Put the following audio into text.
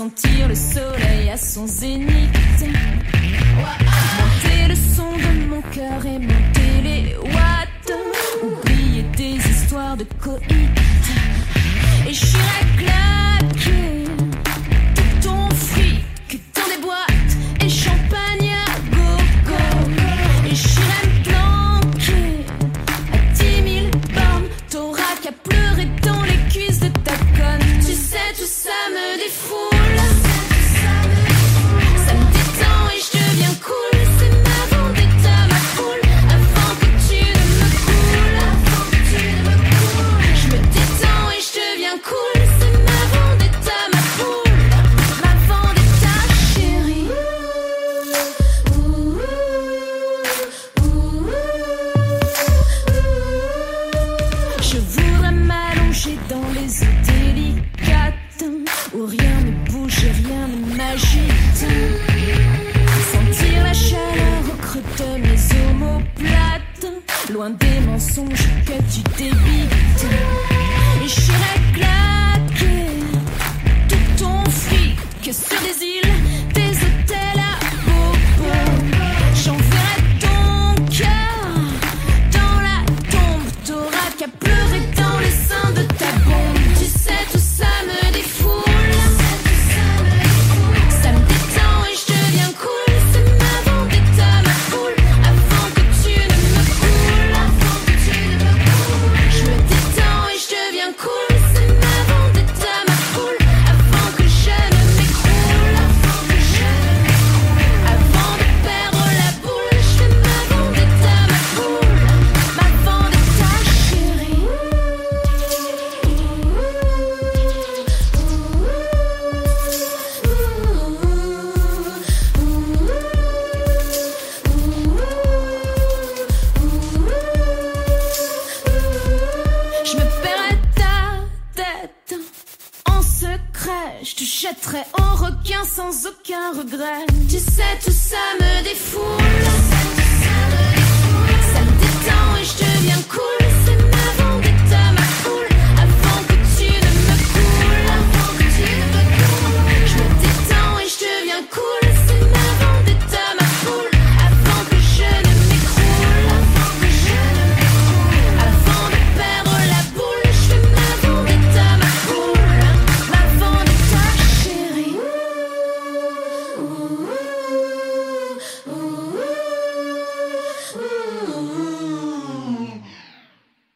sentir le soleil à son zénith. Monter le son de mon cœur et monter les watts. Oublier des histoires de coït. Et je claquer. agite. Sentir la chaleur au creux de mes omoplates, loin des mensonges que tu débites. je te jetterai en requin sans aucun regret. Tu sais, tout ça me défoule, ça me détend et je deviens cool.